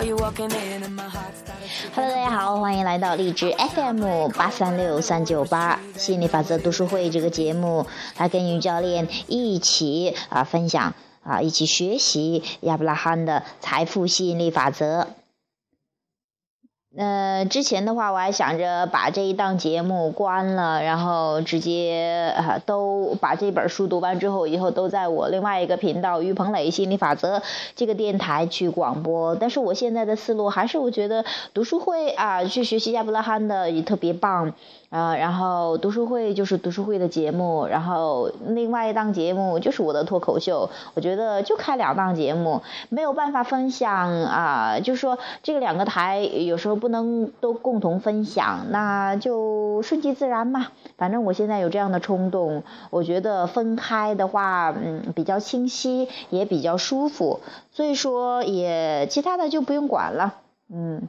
Hello，大家好，欢迎来到荔枝 FM 八三六三九八吸引力法则读书会这个节目，来跟于教练一起啊分享啊一起学习亚伯拉罕的财富吸引力法则。呃，之前的话我还想着把这一档节目关了，然后直接啊都把这本书读完之后，以后都在我另外一个频道于鹏磊心理法则这个电台去广播。但是我现在的思路还是我觉得读书会啊，去学习亚伯拉罕的也特别棒。啊，然后读书会就是读书会的节目，然后另外一档节目就是我的脱口秀。我觉得就开两档节目，没有办法分享啊，就是说这个两个台有时候不能都共同分享，那就顺其自然嘛。反正我现在有这样的冲动，我觉得分开的话，嗯，比较清晰，也比较舒服，所以说也其他的就不用管了，嗯。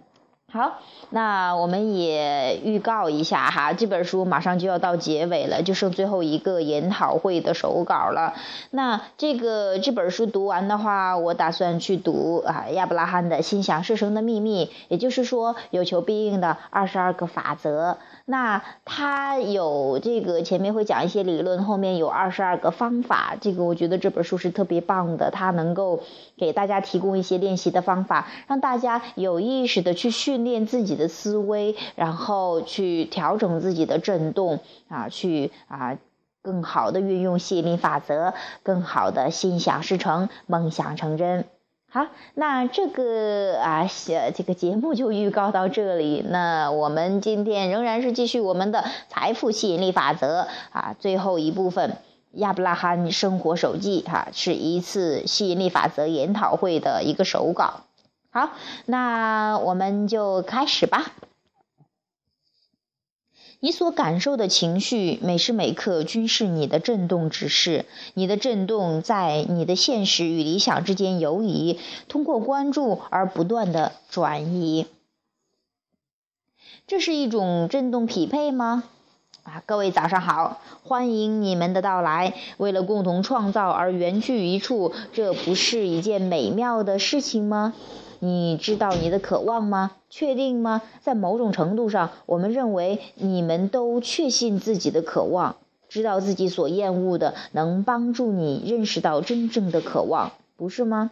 好，那我们也预告一下哈，这本书马上就要到结尾了，就剩最后一个研讨会的手稿了。那这个这本书读完的话，我打算去读啊亚伯拉罕的心想事成的秘密，也就是说有求必应的二十二个法则。那他有这个前面会讲一些理论，后面有二十二个方法。这个我觉得这本书是特别棒的，它能够给大家提供一些练习的方法，让大家有意识的去训练自己的思维，然后去调整自己的振动啊，去啊更好的运用吸引力法则，更好的心想事成，梦想成真。好，那这个啊，这个节目就预告到这里。那我们今天仍然是继续我们的财富吸引力法则啊，最后一部分亚伯拉罕生活手记哈，是一次吸引力法则研讨会的一个手稿。好，那我们就开始吧。你所感受的情绪，每时每刻均是你的振动指示。你的振动在你的现实与理想之间游移，通过关注而不断的转移。这是一种振动匹配吗？啊，各位早上好，欢迎你们的到来。为了共同创造而缘聚一处，这不是一件美妙的事情吗？你知道你的渴望吗？确定吗？在某种程度上，我们认为你们都确信自己的渴望，知道自己所厌恶的能帮助你认识到真正的渴望，不是吗？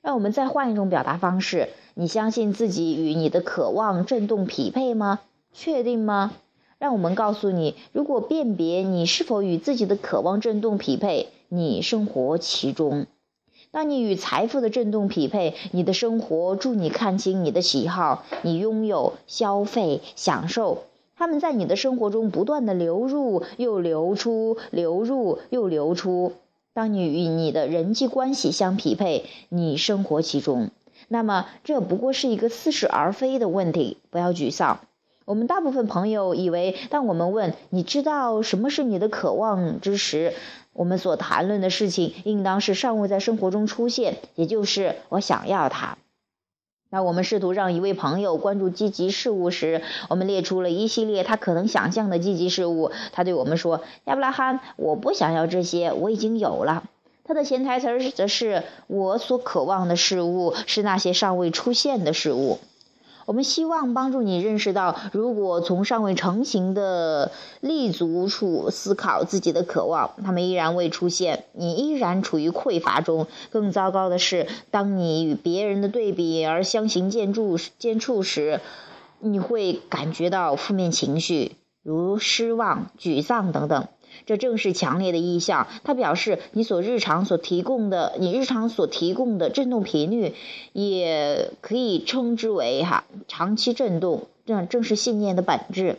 让我们再换一种表达方式：你相信自己与你的渴望振动匹配吗？确定吗？让我们告诉你，如果辨别你是否与自己的渴望振动匹配，你生活其中。当你与财富的振动匹配，你的生活助你看清你的喜好，你拥有、消费、享受，他们在你的生活中不断的流入又流出，流入又流出。当你与你的人际关系相匹配，你生活其中。那么这不过是一个似是而非的问题，不要沮丧。我们大部分朋友以为，当我们问你知道什么是你的渴望之时，我们所谈论的事情应当是尚未在生活中出现，也就是我想要它。那我们试图让一位朋友关注积极事物时，我们列出了一系列他可能想象的积极事物。他对我们说：“亚伯拉罕，我不想要这些，我已经有了。”他的潜台词则是：“我所渴望的事物是那些尚未出现的事物。”我们希望帮助你认识到，如果从尚未成型的立足处思考自己的渴望，他们依然未出现，你依然处于匮乏中。更糟糕的是，当你与别人的对比而相形见绌见绌时，你会感觉到负面情绪，如失望、沮丧等等。这正是强烈的意向，它表示你所日常所提供的，你日常所提供的振动频率，也可以称之为哈长期振动。这正是信念的本质。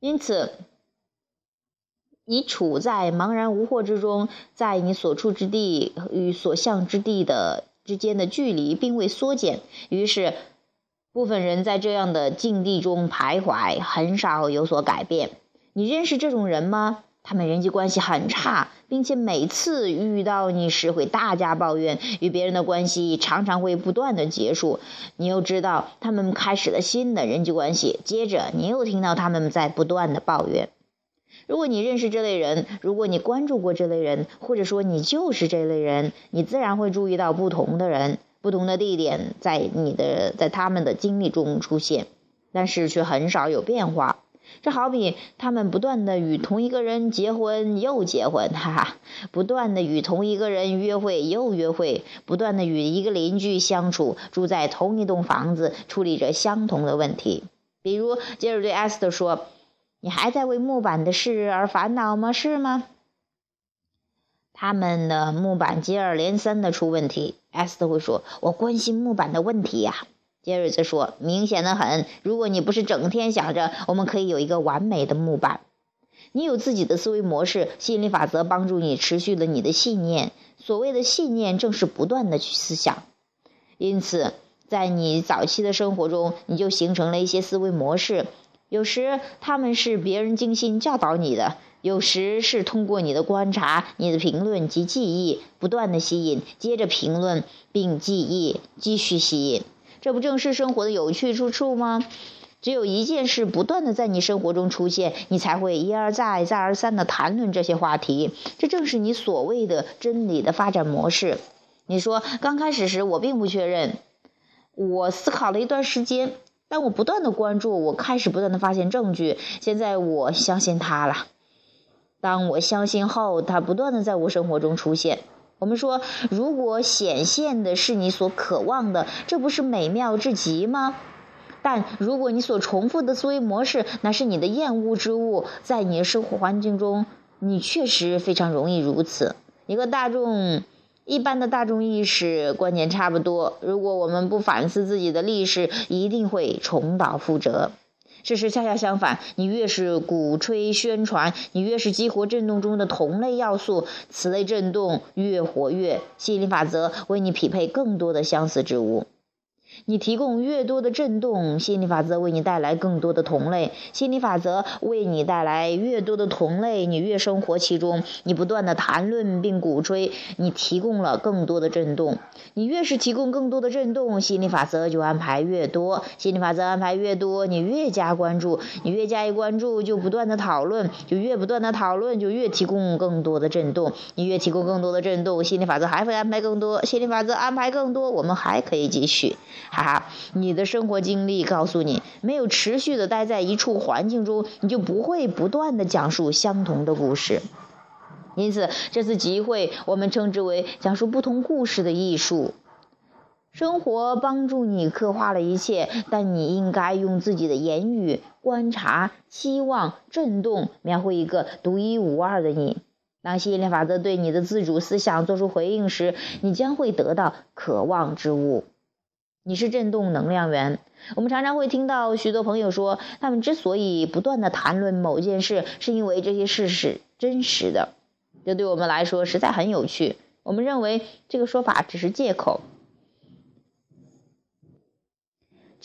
因此，你处在茫然无惑之中，在你所处之地与所向之地的之间的距离并未缩减。于是，部分人在这样的境地中徘徊，很少有所改变。你认识这种人吗？他们人际关系很差，并且每次遇到你时会大加抱怨，与别人的关系常常会不断的结束。你又知道他们开始了新的人际关系，接着你又听到他们在不断的抱怨。如果你认识这类人，如果你关注过这类人，或者说你就是这类人，你自然会注意到不同的人。不同的地点在你的在他们的经历中出现，但是却很少有变化。这好比他们不断的与同一个人结婚又结婚，哈哈，不断的与同一个人约会又约会，不断的与一个邻居相处，住在同一栋房子，处理着相同的问题。比如，杰尔对艾斯特说：“你还在为木板的事而烦恼吗？是吗？”他们的木板接二连三的出问题，艾斯特会说：“我关心木板的问题呀。”杰瑞则说：“明显的很。如果你不是整天想着我们可以有一个完美的木板，你有自己的思维模式，吸引力法则帮助你持续了你的信念。所谓的信念，正是不断的去思想。因此，在你早期的生活中，你就形成了一些思维模式。有时他们是别人精心教导你的，有时是通过你的观察、你的评论及记忆，不断的吸引，接着评论并记忆，继续吸引。”这不正是生活的有趣之处吗？只有一件事不断的在你生活中出现，你才会一而再、再而三的谈论这些话题。这正是你所谓的真理的发展模式。你说刚开始时我并不确认，我思考了一段时间，但我不断的关注，我开始不断的发现证据。现在我相信它了。当我相信后，它不断的在我生活中出现。我们说，如果显现的是你所渴望的，这不是美妙至极吗？但如果你所重复的思维模式那是你的厌恶之物，在你的生活环境中，你确实非常容易如此。一个大众一般的大众意识观念差不多。如果我们不反思自己的历史，一定会重蹈覆辙。事实恰恰相反，你越是鼓吹宣传，你越是激活震动中的同类要素，此类震动越活跃，吸引力法则为你匹配更多的相似之物。你提供越多的震动，心理法则为你带来更多的同类。心理法则为你带来越多的同类，你越生活其中。你不断的谈论并鼓吹，你提供了更多的震动。你越是提供更多的震动，心理法则就安排越多。心理法则安排越多，你越加关注，你越加以关注，就不断的讨论，就越不断的讨论，就越提供更多的震动。你越提供更多的震动，心理法则还会安排更多。心理法则安排更多，我们还可以继续。哈哈，你的生活经历告诉你，没有持续的待在一处环境中，你就不会不断的讲述相同的故事。因此，这次集会我们称之为讲述不同故事的艺术。生活帮助你刻画了一切，但你应该用自己的言语、观察、期望、震动，描绘一个独一无二的你。当吸引力法则对你的自主思想做出回应时，你将会得到渴望之物。你是振动能量源。我们常常会听到许多朋友说，他们之所以不断的谈论某件事，是因为这些事是真实的。这对我们来说实在很有趣。我们认为这个说法只是借口。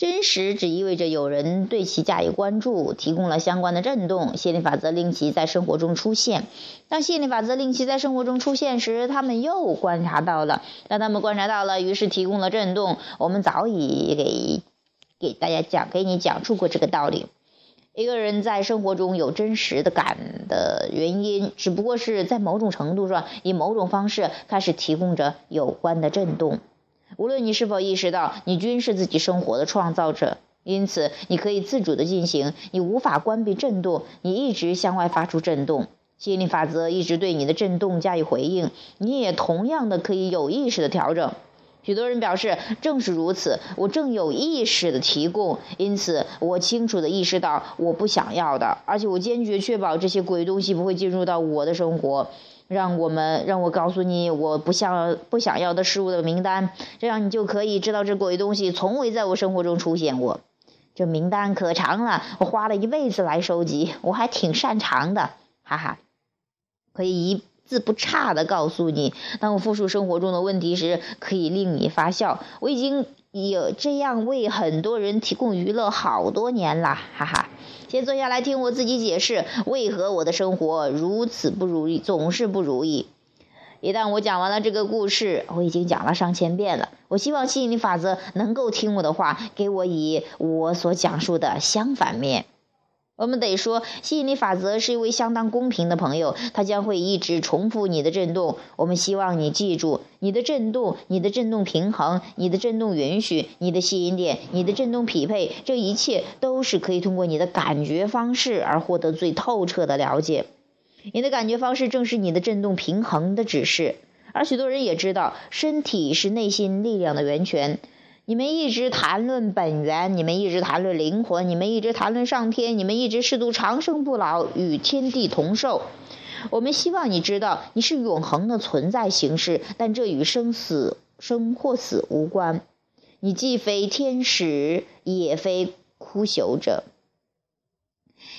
真实只意味着有人对其加以关注，提供了相关的震动，吸引力法则令其在生活中出现。当吸引力法则令其在生活中出现时，他们又观察到了。当他们观察到了，于是提供了震动。我们早已给给大家讲，给你讲述过这个道理。一个人在生活中有真实的感的原因，只不过是在某种程度上以某种方式开始提供着有关的震动。无论你是否意识到，你均是自己生活的创造者，因此你可以自主的进行。你无法关闭震动，你一直向外发出震动。吸引力法则一直对你的震动加以回应，你也同样的可以有意识的调整。许多人表示，正是如此，我正有意识的提供，因此我清楚的意识到我不想要的，而且我坚决确保这些鬼东西不会进入到我的生活。让我们让我告诉你我不想不想要的事物的名单，这样你就可以知道这鬼东西从未在我生活中出现过。这名单可长了，我花了一辈子来收集，我还挺擅长的，哈哈。可以一字不差的告诉你，当我复述生活中的问题时，可以令你发笑。我已经有这样为很多人提供娱乐好多年了，哈哈。先坐下来听我自己解释，为何我的生活如此不如意，总是不如意。一旦我讲完了这个故事，我已经讲了上千遍了。我希望吸引力法则能够听我的话，给我以我所讲述的相反面。我们得说，吸引力法则是一位相当公平的朋友，他将会一直重复你的振动。我们希望你记住，你的振动、你的振动平衡、你的振动允许、你的吸引点、你的振动匹配，这一切都是可以通过你的感觉方式而获得最透彻的了解。你的感觉方式正是你的振动平衡的指示，而许多人也知道，身体是内心力量的源泉。你们一直谈论本源，你们一直谈论灵魂，你们一直谈论上天，你们一直试图长生不老，与天地同寿。我们希望你知道，你是永恒的存在形式，但这与生死、生或死无关。你既非天使，也非枯朽者。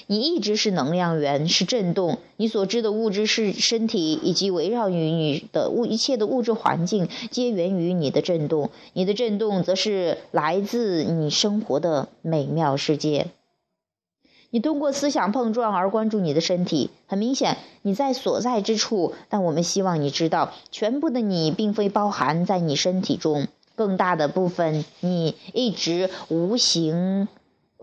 你一直是能量源，是震动。你所知的物质是身体，以及围绕于你的物一切的物质环境，皆源于你的震动。你的震动则是来自你生活的美妙世界。你通过思想碰撞而关注你的身体，很明显你在所在之处。但我们希望你知道，全部的你并非包含在你身体中，更大的部分你一直无形。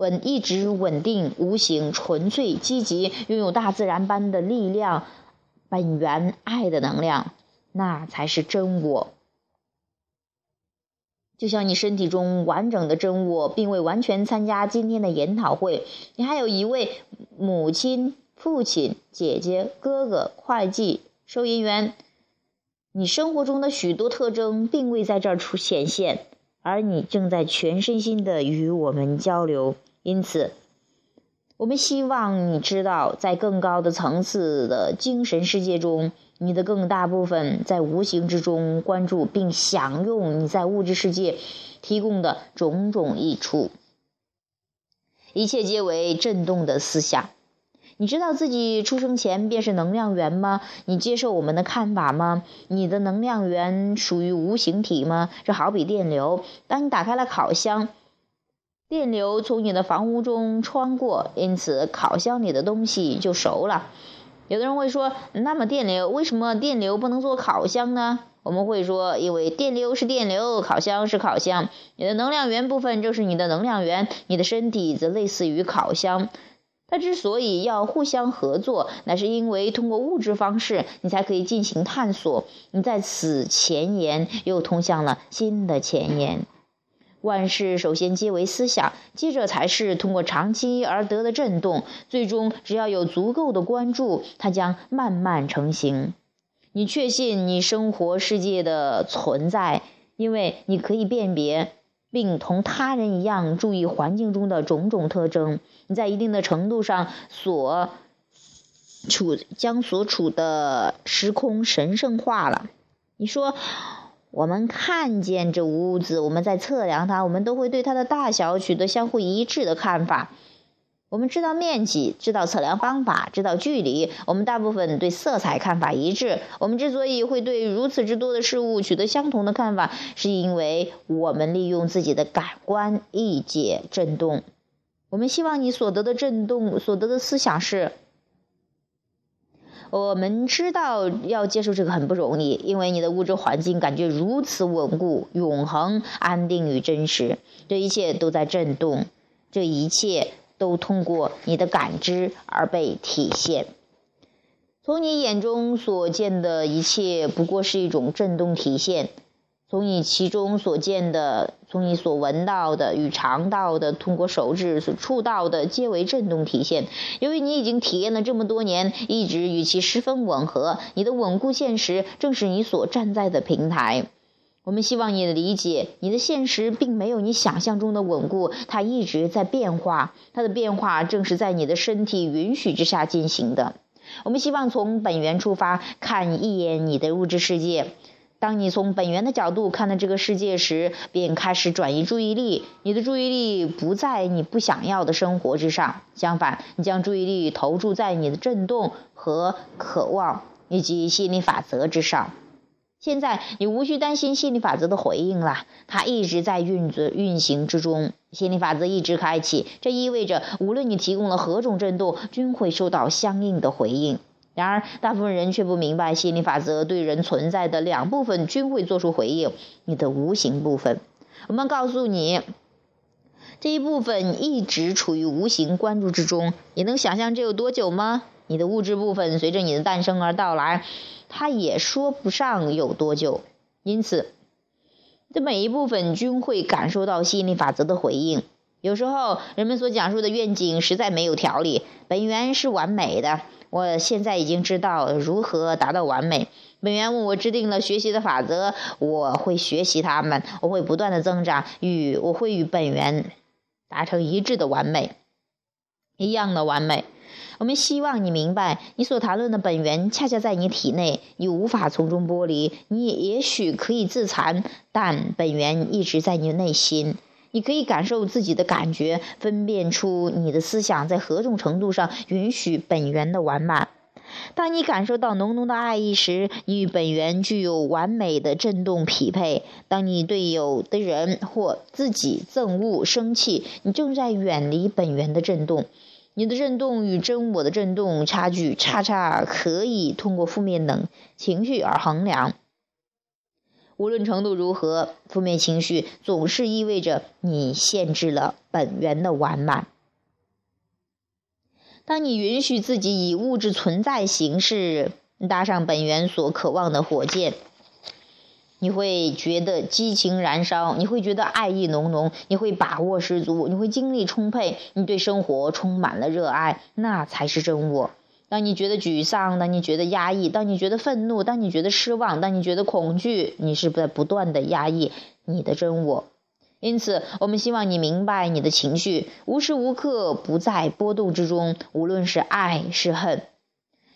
稳一直稳定、无形、纯粹、积极，拥有大自然般的力量，本源爱的能量，那才是真我。就像你身体中完整的真我，并未完全参加今天的研讨会，你还有一位母亲、父亲、姐姐、哥哥、会计、收银员，你生活中的许多特征并未在这儿出显现，而你正在全身心的与我们交流。因此，我们希望你知道，在更高的层次的精神世界中，你的更大部分在无形之中关注并享用你在物质世界提供的种种益处。一切皆为震动的思想。你知道自己出生前便是能量源吗？你接受我们的看法吗？你的能量源属于无形体吗？这好比电流。当你打开了烤箱。电流从你的房屋中穿过，因此烤箱里的东西就熟了。有的人会说：“那么电流为什么电流不能做烤箱呢？”我们会说：“因为电流是电流，烤箱是烤箱。你的能量源部分就是你的能量源，你的身体则类似于烤箱。它之所以要互相合作，那是因为通过物质方式，你才可以进行探索。你在此前沿又通向了新的前沿。”万事首先皆为思想，接着才是通过长期而得的震动，最终只要有足够的关注，它将慢慢成型。你确信你生活世界的存在，因为你可以辨别并同他人一样注意环境中的种种特征。你在一定的程度上所处将所处的时空神圣化了。你说。我们看见这屋子，我们在测量它，我们都会对它的大小取得相互一致的看法。我们知道面积，知道测量方法，知道距离。我们大部分对色彩看法一致。我们之所以会对如此之多的事物取得相同的看法，是因为我们利用自己的感官理解震动。我们希望你所得的震动，所得的思想是。我们知道要接受这个很不容易，因为你的物质环境感觉如此稳固、永恒、安定与真实。这一切都在震动，这一切都通过你的感知而被体现。从你眼中所见的一切，不过是一种震动体现。从你其中所见的，从你所闻到的与尝到的，通过手指所触到的，皆为震动体现。由于你已经体验了这么多年，一直与其十分吻合，你的稳固现实正是你所站在的平台。我们希望你的理解，你的现实并没有你想象中的稳固，它一直在变化，它的变化正是在你的身体允许之下进行的。我们希望从本源出发，看一眼你的物质世界。当你从本源的角度看待这个世界时，便开始转移注意力。你的注意力不在你不想要的生活之上，相反，你将注意力投注在你的震动和渴望以及吸引力法则之上。现在，你无需担心吸引力法则的回应了，它一直在运作运行之中。吸引力法则一直开启，这意味着无论你提供了何种震动，均会收到相应的回应。然而，大部分人却不明白吸引力法则对人存在的两部分均会做出回应：你的无形部分。我们告诉你，这一部分一直处于无形关注之中。你能想象这有多久吗？你的物质部分随着你的诞生而到来，它也说不上有多久。因此，这每一部分均会感受到吸引力法则的回应。有时候，人们所讲述的愿景实在没有条理，本源是完美的。我现在已经知道如何达到完美。本源为我制定了学习的法则，我会学习它们，我会不断的增长，与我会与本源达成一致的完美，一样的完美。我们希望你明白，你所谈论的本源恰恰在你体内，你无法从中剥离。你也许可以自残，但本源一直在你内心。你可以感受自己的感觉，分辨出你的思想在何种程度上允许本源的完满。当你感受到浓浓的爱意时，你与本源具有完美的振动匹配。当你对有的人或自己憎恶、生气，你正在远离本源的振动。你的振动与真我的振动差距，差差可以通过负面等情绪而衡量。无论程度如何，负面情绪总是意味着你限制了本源的完满。当你允许自己以物质存在形式搭上本源所渴望的火箭，你会觉得激情燃烧，你会觉得爱意浓浓，你会把握十足，你会精力充沛，你对生活充满了热爱，那才是真我。当你觉得沮丧，当你觉得压抑，当你觉得愤怒，当你觉得失望，当你觉得恐惧，你是在不断的压抑你的真我。因此，我们希望你明白，你的情绪无时无刻不在波动之中，无论是爱是恨，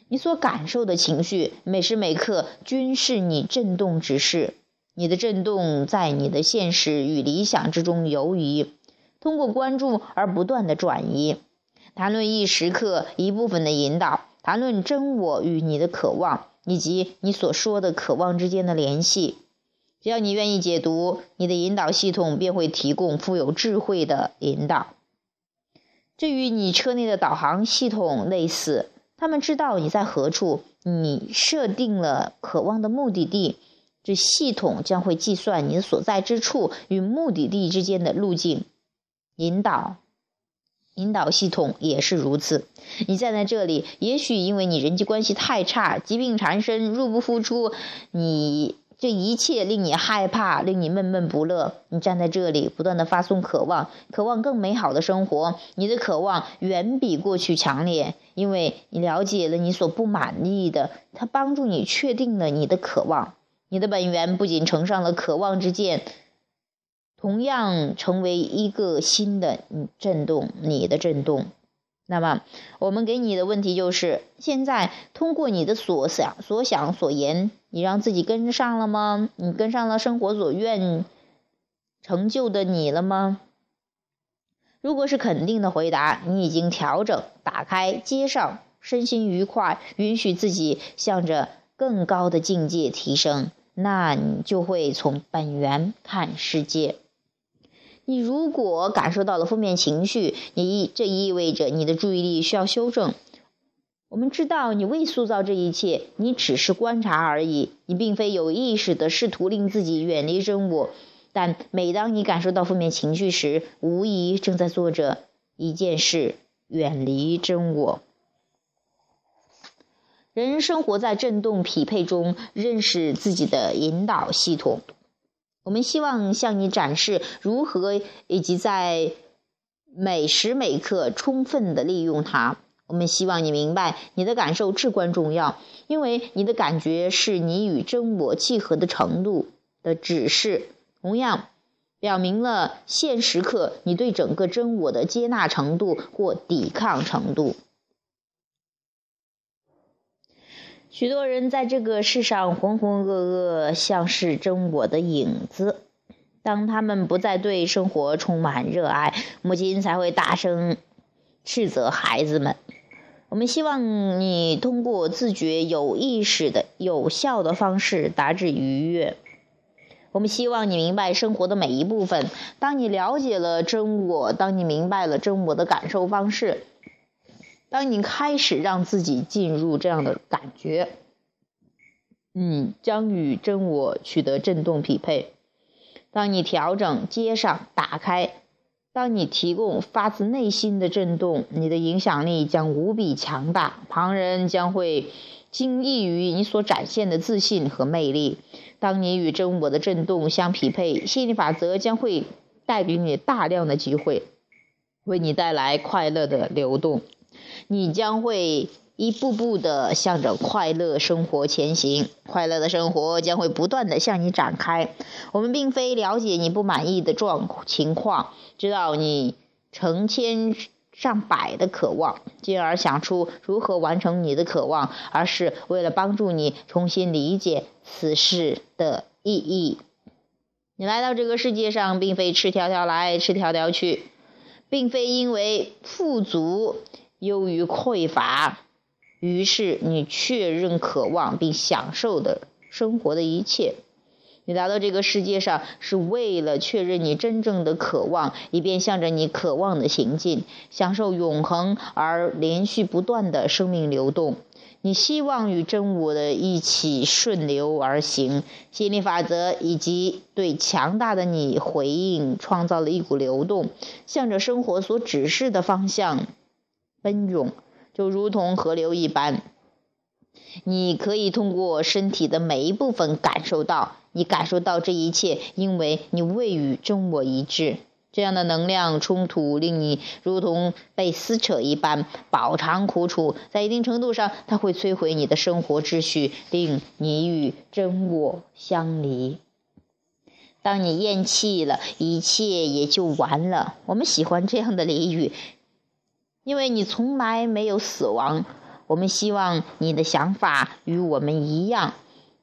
你所感受的情绪每时每刻均是你震动之势。你的震动在你的现实与理想之中游移，通过关注而不断的转移。谈论一时刻一部分的引导，谈论真我与你的渴望，以及你所说的渴望之间的联系。只要你愿意解读，你的引导系统便会提供富有智慧的引导。这与你车内的导航系统类似，他们知道你在何处，你设定了渴望的目的地，这系统将会计算你所在之处与目的地之间的路径，引导。引导系统也是如此。你站在这里，也许因为你人际关系太差，疾病缠身，入不敷出，你这一切令你害怕，令你闷闷不乐。你站在这里，不断的发送渴望，渴望更美好的生活。你的渴望远比过去强烈，因为你了解了你所不满意的，它帮助你确定了你的渴望。你的本源不仅乘上了渴望之箭。同样成为一个新的震动，你的震动。那么，我们给你的问题就是：现在通过你的所想、所想、所言，你让自己跟上了吗？你跟上了生活所愿成就的你了吗？如果是肯定的回答，你已经调整、打开、接上，身心愉快，允许自己向着更高的境界提升，那你就会从本源看世界。你如果感受到了负面情绪，你这意味着你的注意力需要修正。我们知道你未塑造这一切，你只是观察而已。你并非有意识的试图令自己远离真我，但每当你感受到负面情绪时，无疑正在做着一件事：远离真我。人生活在振动匹配中，认识自己的引导系统。我们希望向你展示如何以及在每时每刻充分的利用它。我们希望你明白，你的感受至关重要，因为你的感觉是你与真我契合的程度的指示，同样表明了现时刻你对整个真我的接纳程度或抵抗程度。许多人在这个世上浑浑噩噩，像是真我的影子。当他们不再对生活充满热爱，母亲才会大声斥责孩子们。我们希望你通过自觉、有意识的、有效的方式达至愉悦。我们希望你明白生活的每一部分。当你了解了真我，当你明白了真我的感受方式。当你开始让自己进入这样的感觉，你将与真我取得振动匹配。当你调整、接上、打开，当你提供发自内心的震动，你的影响力将无比强大，旁人将会惊异于你所展现的自信和魅力。当你与真我的震动相匹配，吸引力法则将会带给你大量的机会，为你带来快乐的流动。你将会一步步地向着快乐生活前行，快乐的生活将会不断地向你展开。我们并非了解你不满意的状情况，知道你成千上百的渴望，进而想出如何完成你的渴望，而是为了帮助你重新理解此事的意义。你来到这个世界上，并非赤条条来，赤条条去，并非因为富足。优于匮乏，于是你确认渴望并享受的生活的一切。你来到这个世界上是为了确认你真正的渴望，以便向着你渴望的行进，享受永恒而连续不断的生命流动。你希望与真我的一起顺流而行，吸引力法则以及对强大的你回应，创造了一股流动，向着生活所指示的方向。奔涌，就如同河流一般。你可以通过身体的每一部分感受到，你感受到这一切，因为你未与真我一致。这样的能量冲突令你如同被撕扯一般，饱尝苦楚。在一定程度上，它会摧毁你的生活秩序，令你与真我相离。当你咽气了，一切也就完了。我们喜欢这样的俚语。因为你从来没有死亡，我们希望你的想法与我们一样，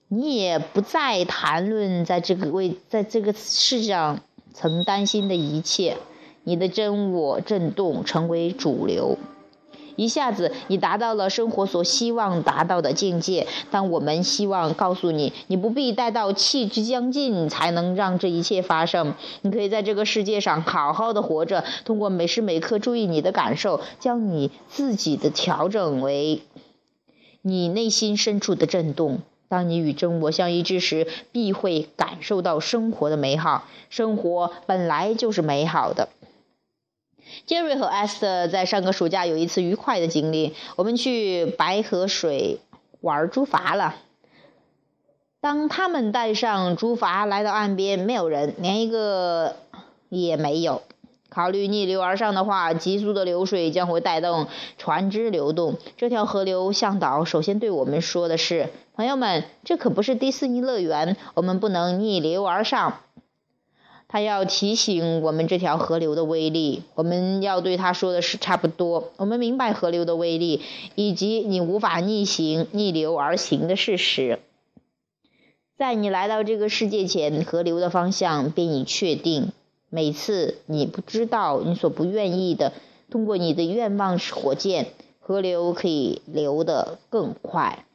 你也不再谈论在这个为在这个世上曾担心的一切，你的真我震动成为主流。一下子，你达到了生活所希望达到的境界。但我们希望告诉你，你不必待到气之将尽才能让这一切发生。你可以在这个世界上好好的活着，通过每时每刻注意你的感受，将你自己的调整为你内心深处的震动。当你与真我相一致时，必会感受到生活的美好。生活本来就是美好的。杰瑞和艾斯特在上个暑假有一次愉快的经历。我们去白河水玩竹筏了。当他们带上竹筏来到岸边，没有人，连一个也没有。考虑逆流而上的话，急速的流水将会带动船只流动。这条河流向导首先对我们说的是：“朋友们，这可不是迪士尼乐园，我们不能逆流而上。”他要提醒我们这条河流的威力，我们要对他说的是差不多。我们明白河流的威力，以及你无法逆行、逆流而行的事实。在你来到这个世界前，河流的方向便已确定。每次你不知道你所不愿意的，通过你的愿望火箭，河流可以流得更快。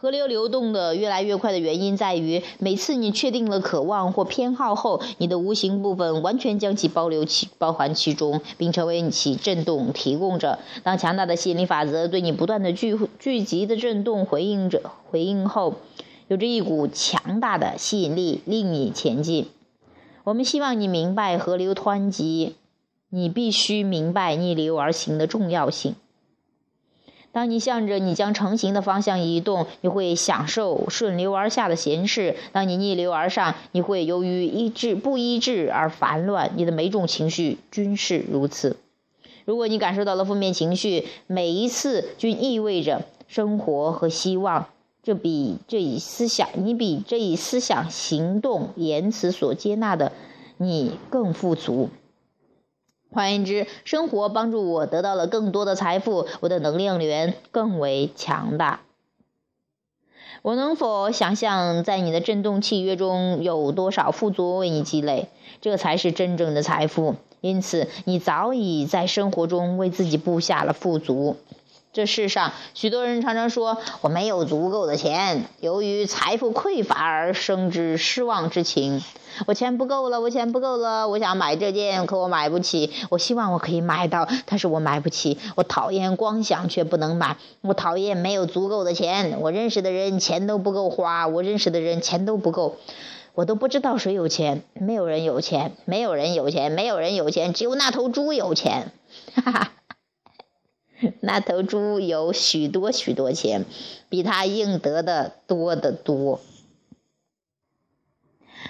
河流流动的越来越快的原因在于，每次你确定了渴望或偏好后，你的无形部分完全将其包留其包含其中，并成为其震动提供者。当强大的吸引力法则对你不断的聚聚集的震动回应着回应后，有着一股强大的吸引力令你前进。我们希望你明白河流湍急，你必须明白逆流而行的重要性。当你向着你将成型的方向移动，你会享受顺流而下的闲适；当你逆流而上，你会由于一致不一致而烦乱。你的每种情绪均是如此。如果你感受到了负面情绪，每一次均意味着生活和希望。这比这一思想，你比这一思想、行动、言辞所接纳的你更富足。换言之，生活帮助我得到了更多的财富，我的能量源更为强大。我能否想象，在你的振动契约中有多少富足为你积累？这才是真正的财富。因此，你早已在生活中为自己布下了富足。这世上，许多人常常说我没有足够的钱，由于财富匮乏而生之失望之情。我钱不够了，我钱不够了，我想买这件，可我买不起。我希望我可以买到，但是我买不起。我讨厌光想却不能买，我讨厌没有足够的钱。我认识的人钱都不够花，我认识的人钱都不够。我都不知道谁有钱，没有人有钱，没有人有钱，没有人有钱，只有那头猪有钱。哈哈，那头猪有许多许多钱，比他应得的多得多。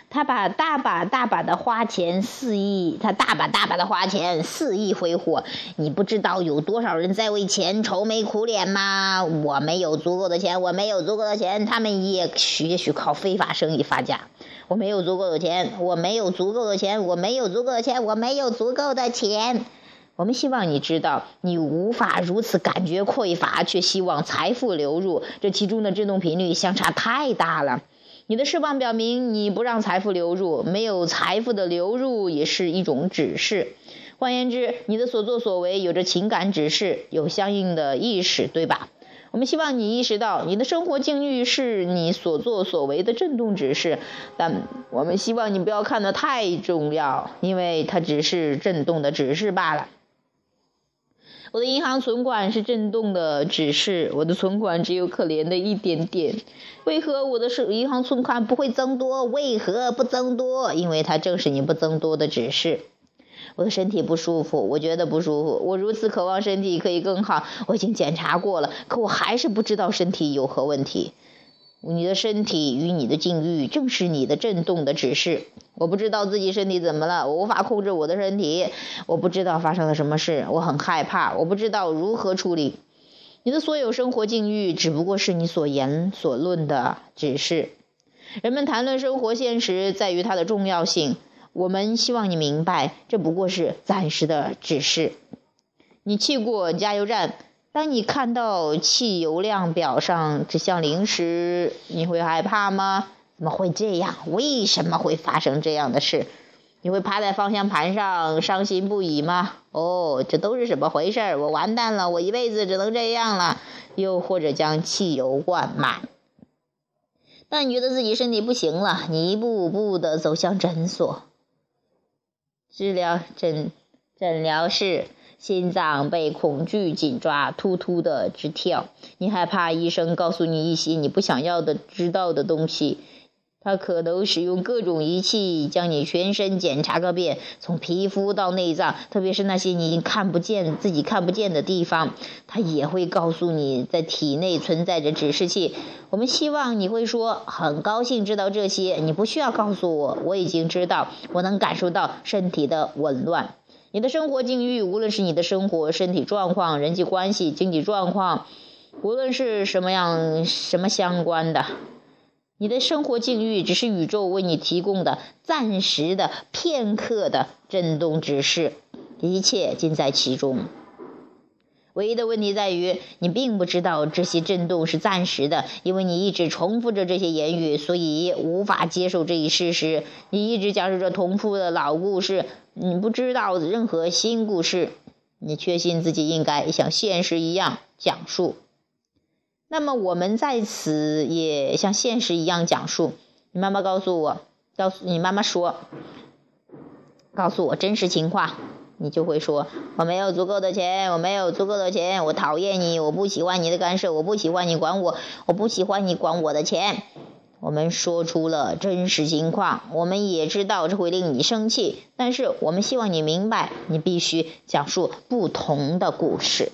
他把大把大把的花钱肆意，他大把大把的花钱肆意挥霍。你不知道有多少人在为钱愁眉苦脸吗？我没有足够的钱，我没有足够的钱，他们也许也许靠非法生意发家。我没有足够的钱，我没有足够的钱，我没有足够的钱，我没有足够的钱。我们希望你知道，你无法如此感觉匮乏，却希望财富流入，这其中的振动频率相差太大了。你的释放表明你不让财富流入，没有财富的流入也是一种指示。换言之，你的所作所为有着情感指示，有相应的意识，对吧？我们希望你意识到，你的生活境遇是你所作所为的震动指示，但我们希望你不要看得太重要，因为它只是震动的指示罢了。我的银行存款是震动的指示，我的存款只有可怜的一点点。为何我的是银行存款不会增多？为何不增多？因为它正是你不增多的指示。我的身体不舒服，我觉得不舒服。我如此渴望身体可以更好，我已经检查过了，可我还是不知道身体有何问题。你的身体与你的境遇正是你的震动的指示。我不知道自己身体怎么了，我无法控制我的身体，我不知道发生了什么事，我很害怕，我不知道如何处理。你的所有生活境遇只不过是你所言所论的指示。人们谈论生活现实在于它的重要性，我们希望你明白，这不过是暂时的指示。你去过加油站。当你看到汽油量表上指向零时，你会害怕吗？怎么会这样？为什么会发生这样的事？你会趴在方向盘上伤心不已吗？哦，这都是什么回事？我完蛋了！我一辈子只能这样了。又或者将汽油灌满。当你觉得自己身体不行了，你一步步的走向诊所，治疗诊诊疗室。心脏被恐惧紧抓，突突的直跳。你害怕医生告诉你一些你不想要的、知道的东西。他可能使用各种仪器将你全身检查个遍，从皮肤到内脏，特别是那些你看不见、自己看不见的地方。他也会告诉你在体内存在着指示器。我们希望你会说：“很高兴知道这些。”你不需要告诉我，我已经知道。我能感受到身体的紊乱。你的生活境遇，无论是你的生活、身体状况、人际关系、经济状况，无论是什么样、什么相关的，你的生活境遇只是宇宙为你提供的暂时的、片刻的震动指示，一切尽在其中。唯一的问题在于，你并不知道这些震动是暂时的，因为你一直重复着这些言语，所以无法接受这一事实。你一直讲述着重复的老故事，你不知道任何新故事。你确信自己应该像现实一样讲述。那么，我们在此也像现实一样讲述。你妈妈告诉我，告诉你妈妈说，告诉我真实情况。你就会说我没有足够的钱，我没有足够的钱，我讨厌你，我不喜欢你的干涉，我不喜欢你管我，我不喜欢你管我的钱。我们说出了真实情况，我们也知道这会令你生气，但是我们希望你明白，你必须讲述不同的故事。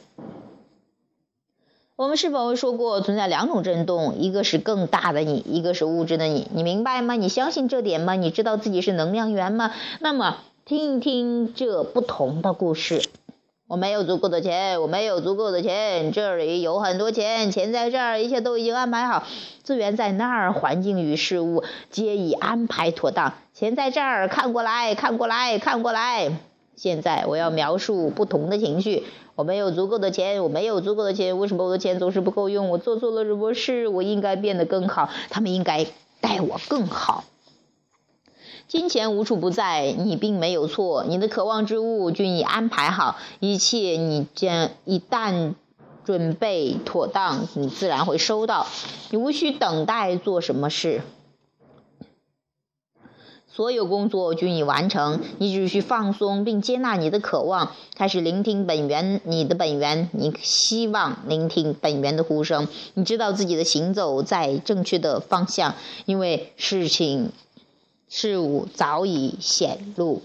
我们是否说过存在两种震动，一个是更大的你，一个是物质的你？你明白吗？你相信这点吗？你知道自己是能量源吗？那么。听一听这不同的故事。我没有足够的钱，我没有足够的钱。这里有很多钱，钱在这儿，一切都已经安排好，资源在那儿，环境与事物皆已安排妥当。钱在这儿，看过来看过来看过来。现在我要描述不同的情绪。我没有足够的钱，我没有足够的钱。为什么我的钱总是不够用？我做错了什么事？我应该变得更好，他们应该待我更好。金钱无处不在，你并没有错。你的渴望之物均已安排好，一切你将一旦准备妥当，你自然会收到。你无需等待做什么事，所有工作均已完成。你只需放松并接纳你的渴望，开始聆听本源，你的本源。你希望聆听本源的呼声。你知道自己的行走在正确的方向，因为事情。事物早已显露。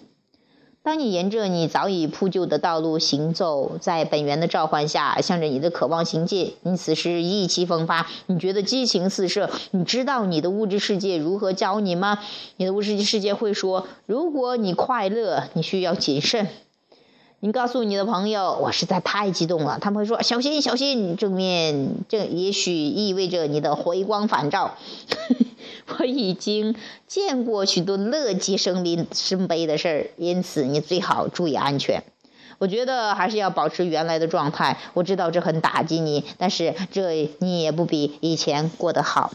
当你沿着你早已铺就的道路行走，在本源的召唤下，向着你的渴望行进，你此时意气风发，你觉得激情四射。你知道你的物质世界如何教你吗？你的物质世界会说：如果你快乐，你需要谨慎。你告诉你的朋友，我实在太激动了。他们会说：小心，小心，正面这也许意味着你的回光返照。我已经见过许多乐极生悲生悲的事儿，因此你最好注意安全。我觉得还是要保持原来的状态。我知道这很打击你，但是这你也不比以前过得好。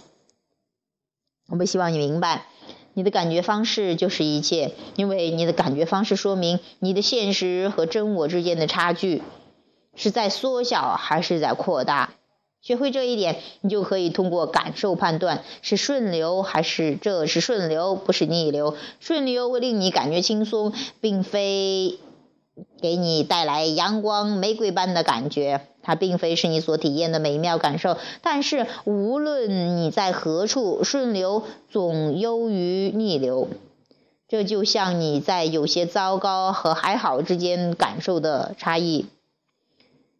我们希望你明白，你的感觉方式就是一切，因为你的感觉方式说明你的现实和真我之间的差距是在缩小还是在扩大。学会这一点，你就可以通过感受判断是顺流还是这是顺流，不是逆流。顺流会令你感觉轻松，并非给你带来阳光玫瑰般的感觉，它并非是你所体验的美妙感受。但是无论你在何处，顺流总优于逆流。这就像你在有些糟糕和还好之间感受的差异。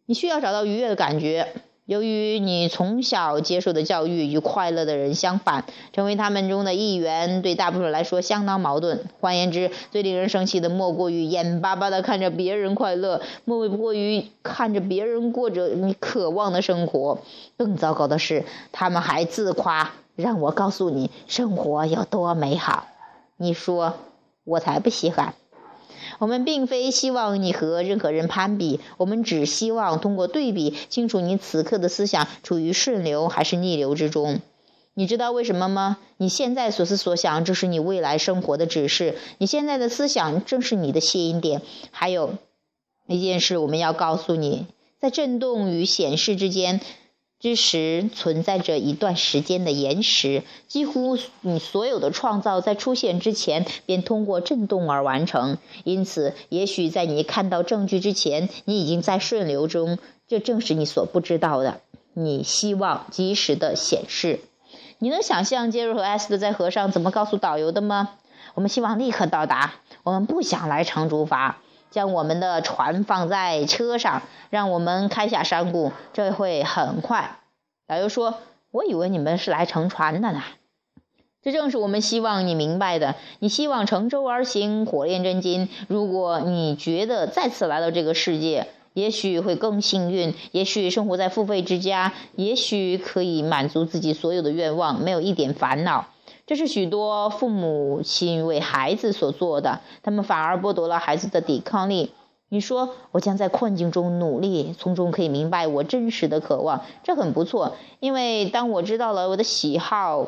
你需要找到愉悦的感觉。由于你从小接受的教育与快乐的人相反，成为他们中的一员，对大部分人来说相当矛盾。换言之，最令人生气的莫过于眼巴巴地看着别人快乐，莫过于看着别人过着你渴望的生活。更糟糕的是，他们还自夸：“让我告诉你，生活有多美好。”你说：“我才不稀罕。”我们并非希望你和任何人攀比，我们只希望通过对比清楚你此刻的思想处于顺流还是逆流之中。你知道为什么吗？你现在所思所想正是你未来生活的指示，你现在的思想正是你的吸引点。还有一件事，我们要告诉你，在震动与显示之间。之时存在着一段时间的延时，几乎你所有的创造在出现之前便通过震动而完成。因此，也许在你看到证据之前，你已经在顺流中。这正是你所不知道的。你希望及时的显示。你能想象杰瑞和艾斯特在河上怎么告诉导游的吗？我们希望立刻到达。我们不想来长竹筏。将我们的船放在车上，让我们开下山谷，这会很快。导游说：“我以为你们是来乘船的呢。”这正是我们希望你明白的。你希望乘舟而行，火炼真金。如果你觉得再次来到这个世界，也许会更幸运，也许生活在付费之家，也许可以满足自己所有的愿望，没有一点烦恼。这是许多父母亲为孩子所做的，他们反而剥夺了孩子的抵抗力。你说，我将在困境中努力，从中可以明白我真实的渴望，这很不错。因为当我知道了我的喜好，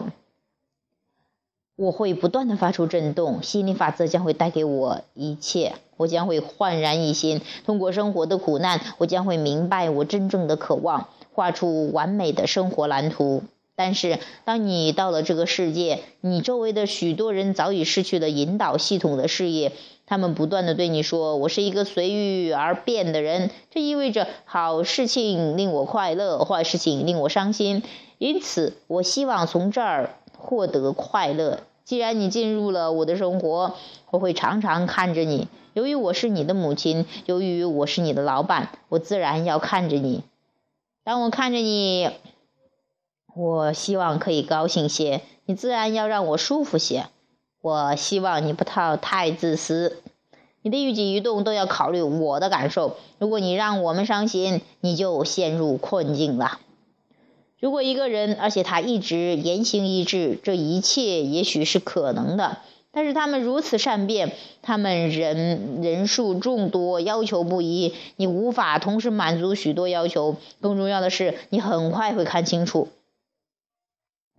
我会不断的发出震动，心理法则将会带给我一切，我将会焕然一新。通过生活的苦难，我将会明白我真正的渴望，画出完美的生活蓝图。但是，当你到了这个世界，你周围的许多人早已失去了引导系统的事业。他们不断的对你说：“我是一个随遇而变的人。”这意味着好事情令我快乐，坏事情令我伤心。因此，我希望从这儿获得快乐。既然你进入了我的生活，我会常常看着你。由于我是你的母亲，由于我是你的老板，我自然要看着你。当我看着你。我希望可以高兴些，你自然要让我舒服些。我希望你不太太自私，你的一举一动都要考虑我的感受。如果你让我们伤心，你就陷入困境了。如果一个人，而且他一直言行一致，这一切也许是可能的。但是他们如此善变，他们人人数众多，要求不一，你无法同时满足许多要求。更重要的是，你很快会看清楚。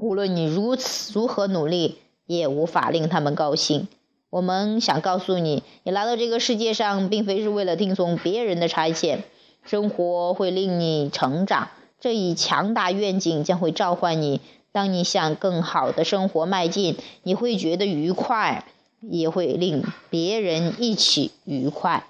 无论你如此如何努力，也无法令他们高兴。我们想告诉你，你来到这个世界上，并非是为了听从别人的差遣。生活会令你成长，这一强大愿景将会召唤你。当你向更好的生活迈进，你会觉得愉快，也会令别人一起愉快。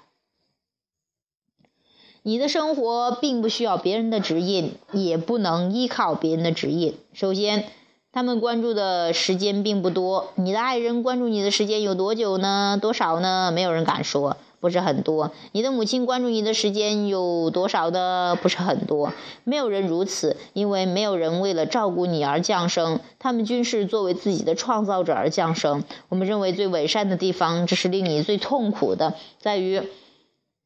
你的生活并不需要别人的指引，也不能依靠别人的指引。首先。他们关注的时间并不多。你的爱人关注你的时间有多久呢？多少呢？没有人敢说，不是很多。你的母亲关注你的时间有多少的？不是很多。没有人如此，因为没有人为了照顾你而降生，他们均是作为自己的创造者而降生。我们认为最伪善的地方，这是令你最痛苦的，在于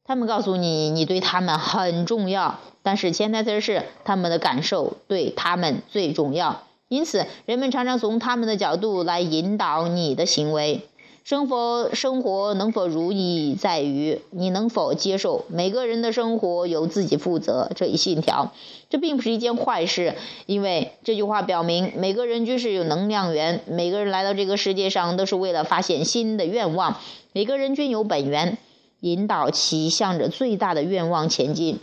他们告诉你你对他们很重要，但是潜台词是他们的感受对他们最重要。因此，人们常常从他们的角度来引导你的行为。生活生活能否如意，在于你能否接受每个人的生活由自己负责这一信条。这并不是一件坏事，因为这句话表明每个人均是有能量源。每个人来到这个世界上都是为了发现新的愿望。每个人均有本源，引导其向着最大的愿望前进。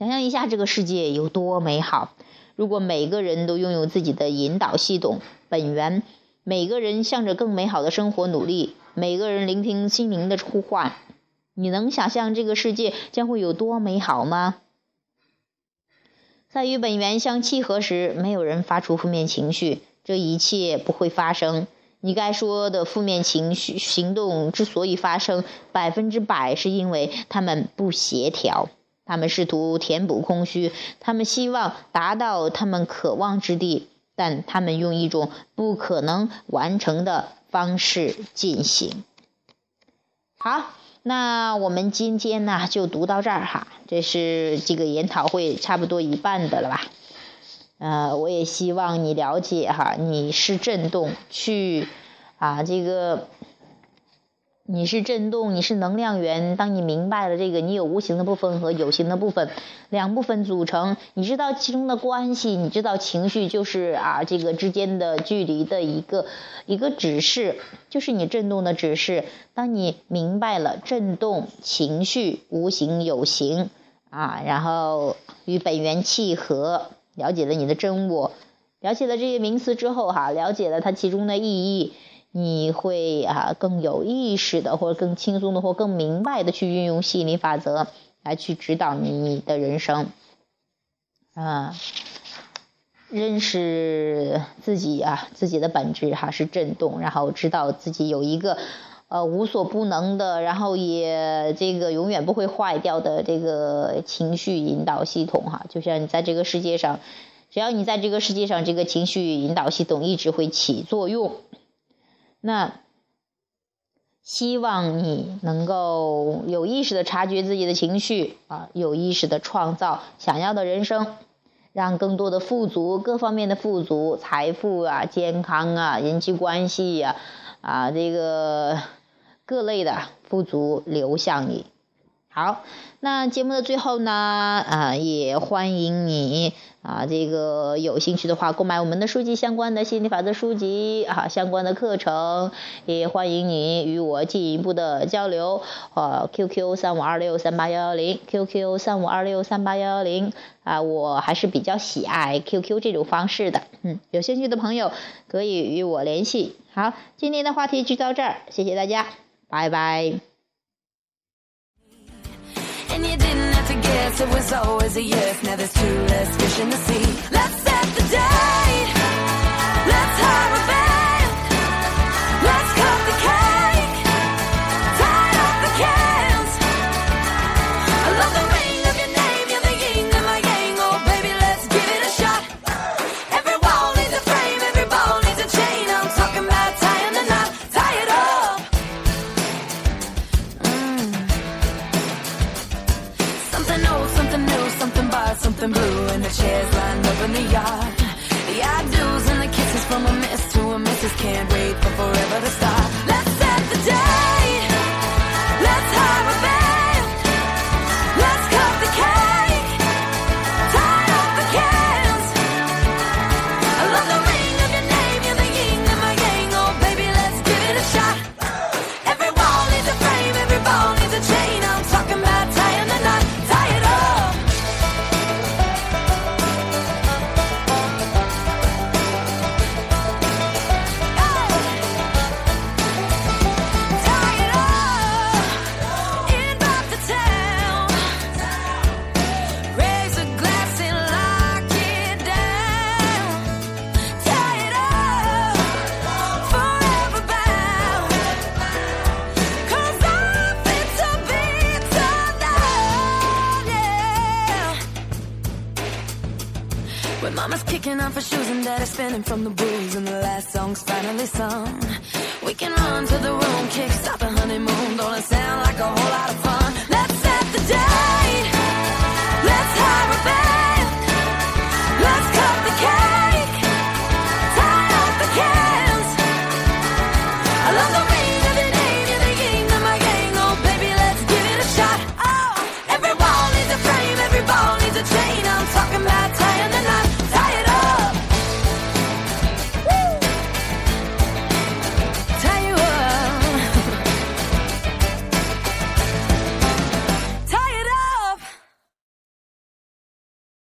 想象一下，这个世界有多美好！如果每个人都拥有自己的引导系统本源，每个人向着更美好的生活努力，每个人聆听心灵的呼唤，你能想象这个世界将会有多美好吗？在与本源相契合时，没有人发出负面情绪，这一切不会发生。你该说的负面情绪行动之所以发生，百分之百是因为他们不协调。他们试图填补空虚，他们希望达到他们渴望之地，但他们用一种不可能完成的方式进行。好，那我们今天呢就读到这儿哈，这是这个研讨会差不多一半的了吧？呃，我也希望你了解哈，你是震动去啊这个。你是振动，你是能量源。当你明白了这个，你有无形的部分和有形的部分，两部分组成。你知道其中的关系，你知道情绪就是啊，这个之间的距离的一个一个指示，就是你振动的指示。当你明白了振动、情绪、无形、有形啊，然后与本源契合，了解了你的真我，了解了这些名词之后哈，了解了它其中的意义。你会啊更有意识的，或者更轻松的，或更明白的去运用吸引力法则来去指导你的人生，啊，认识自己啊自己的本质哈是震动，然后知道自己有一个呃无所不能的，然后也这个永远不会坏掉的这个情绪引导系统哈，就像你在这个世界上，只要你在这个世界上，这个情绪引导系统一直会起作用。那希望你能够有意识的察觉自己的情绪啊，有意识的创造想要的人生，让更多的富足，各方面的富足，财富啊，健康啊，人际关系呀，啊，这个各类的富足流向你。好，那节目的最后呢，啊，也欢迎你啊，这个有兴趣的话购买我们的书籍相关的心理法则书籍啊，相关的课程，也欢迎你与我进一步的交流。呃，QQ 三五二六三八幺幺零，QQ 三五二六三八幺幺零啊，我还是比较喜爱 QQ 这种方式的。嗯，有兴趣的朋友可以与我联系。好，今天的话题就到这儿，谢谢大家，拜拜。Guess, it was always a yes. Now there's two less fish in the sea. Let's set the date. Let's hire a the yard. The I do's and the kisses from a miss to a missus. Can't wait for forever to stop. from the